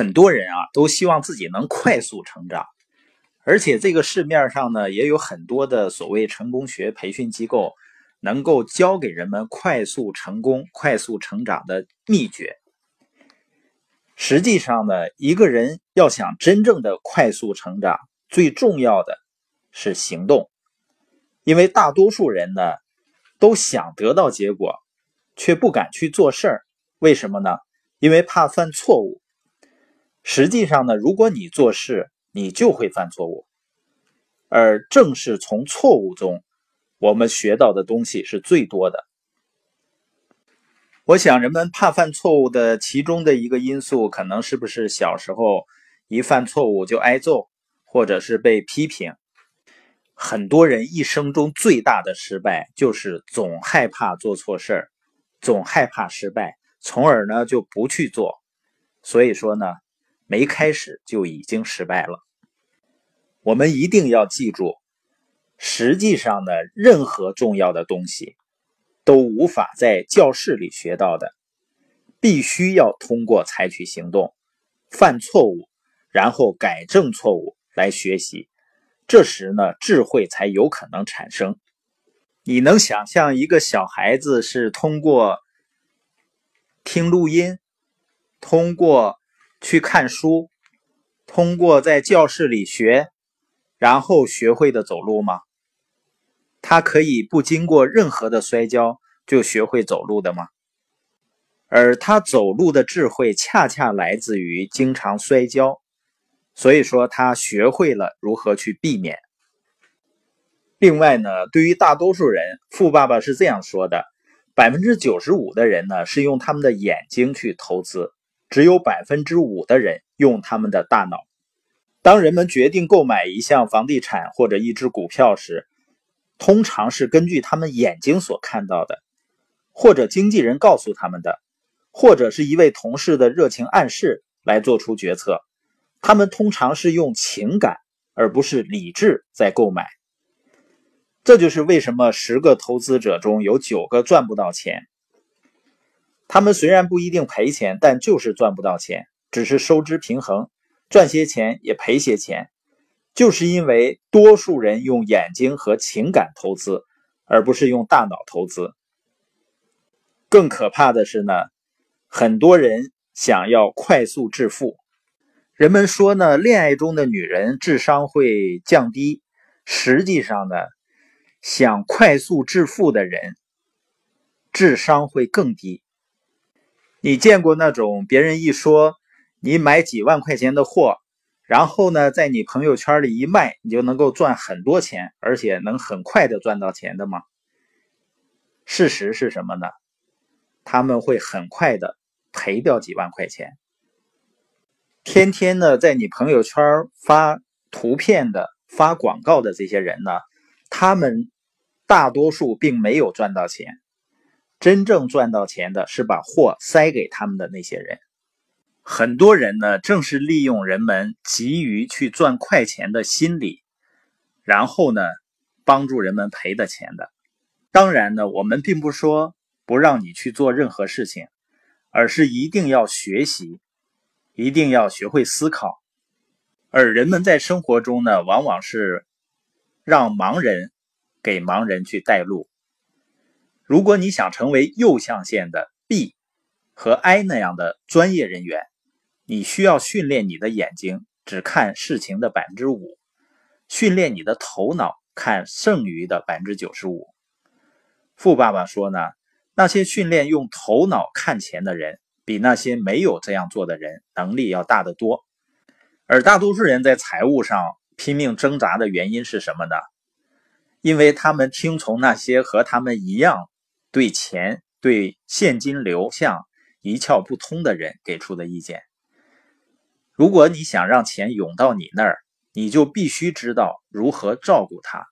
很多人啊都希望自己能快速成长，而且这个市面上呢也有很多的所谓成功学培训机构，能够教给人们快速成功、快速成长的秘诀。实际上呢，一个人要想真正的快速成长，最重要的是行动。因为大多数人呢都想得到结果，却不敢去做事儿。为什么呢？因为怕犯错误。实际上呢，如果你做事，你就会犯错误，而正是从错误中，我们学到的东西是最多的。我想，人们怕犯错误的其中的一个因素，可能是不是小时候一犯错误就挨揍，或者是被批评。很多人一生中最大的失败，就是总害怕做错事儿，总害怕失败，从而呢就不去做。所以说呢。没开始就已经失败了。我们一定要记住，实际上呢，任何重要的东西都无法在教室里学到的，必须要通过采取行动、犯错误，然后改正错误来学习。这时呢，智慧才有可能产生。你能想象一个小孩子是通过听录音，通过？去看书，通过在教室里学，然后学会的走路吗？他可以不经过任何的摔跤就学会走路的吗？而他走路的智慧恰恰来自于经常摔跤，所以说他学会了如何去避免。另外呢，对于大多数人，富爸爸是这样说的：百分之九十五的人呢是用他们的眼睛去投资。只有百分之五的人用他们的大脑。当人们决定购买一项房地产或者一只股票时，通常是根据他们眼睛所看到的，或者经纪人告诉他们的，或者是一位同事的热情暗示来做出决策。他们通常是用情感而不是理智在购买。这就是为什么十个投资者中有九个赚不到钱。他们虽然不一定赔钱，但就是赚不到钱，只是收支平衡，赚些钱也赔些钱，就是因为多数人用眼睛和情感投资，而不是用大脑投资。更可怕的是呢，很多人想要快速致富。人们说呢，恋爱中的女人智商会降低，实际上呢，想快速致富的人智商会更低。你见过那种别人一说你买几万块钱的货，然后呢，在你朋友圈里一卖，你就能够赚很多钱，而且能很快的赚到钱的吗？事实是什么呢？他们会很快的赔掉几万块钱。天天呢，在你朋友圈发图片的、发广告的这些人呢，他们大多数并没有赚到钱。真正赚到钱的是把货塞给他们的那些人。很多人呢，正是利用人们急于去赚快钱的心理，然后呢，帮助人们赔的钱的。当然呢，我们并不说不让你去做任何事情，而是一定要学习，一定要学会思考。而人们在生活中呢，往往是让盲人给盲人去带路。如果你想成为右象限的 B 和 I 那样的专业人员，你需要训练你的眼睛只看事情的百分之五，训练你的头脑看剩余的百分之九十五。富爸爸说呢，那些训练用头脑看钱的人，比那些没有这样做的人能力要大得多。而大多数人在财务上拼命挣扎的原因是什么呢？因为他们听从那些和他们一样。对钱、对现金流向一窍不通的人给出的意见。如果你想让钱涌到你那儿，你就必须知道如何照顾它。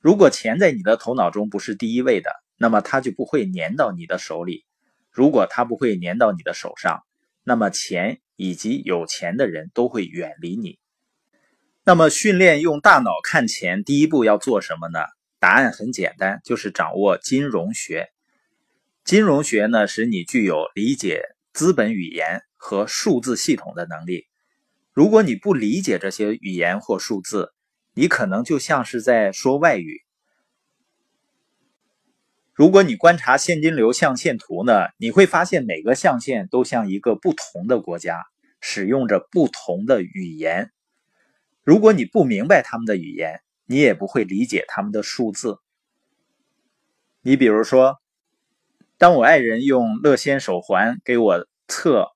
如果钱在你的头脑中不是第一位的，那么它就不会粘到你的手里。如果它不会粘到你的手上，那么钱以及有钱的人都会远离你。那么，训练用大脑看钱，第一步要做什么呢？答案很简单，就是掌握金融学。金融学呢，使你具有理解资本语言和数字系统的能力。如果你不理解这些语言或数字，你可能就像是在说外语。如果你观察现金流象限图呢，你会发现每个象限都像一个不同的国家，使用着不同的语言。如果你不明白他们的语言，你也不会理解他们的数字。你比如说，当我爱人用乐仙手环给我测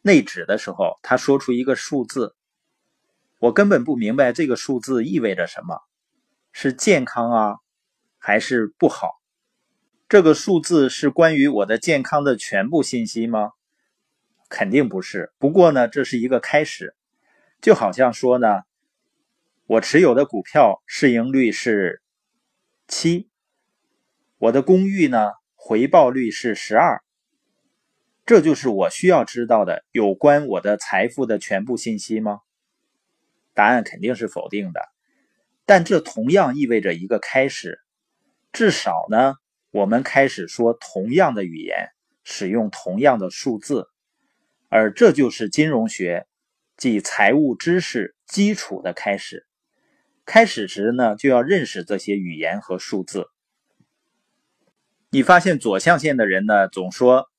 内指的时候，他说出一个数字，我根本不明白这个数字意味着什么，是健康啊，还是不好？这个数字是关于我的健康的全部信息吗？肯定不是。不过呢，这是一个开始，就好像说呢。我持有的股票市盈率是七，我的公寓呢回报率是十二，这就是我需要知道的有关我的财富的全部信息吗？答案肯定是否定的，但这同样意味着一个开始，至少呢，我们开始说同样的语言，使用同样的数字，而这就是金融学即财务知识基础的开始。开始时呢，就要认识这些语言和数字。你发现左象限的人呢，总说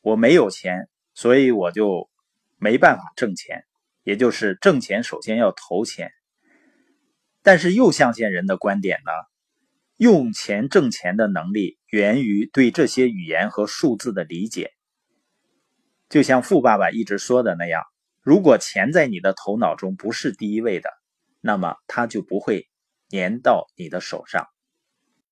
我没有钱，所以我就没办法挣钱，也就是挣钱首先要投钱。但是右象限人的观点呢，用钱挣钱的能力源于对这些语言和数字的理解。就像富爸爸一直说的那样，如果钱在你的头脑中不是第一位的。那么它就不会粘到你的手上。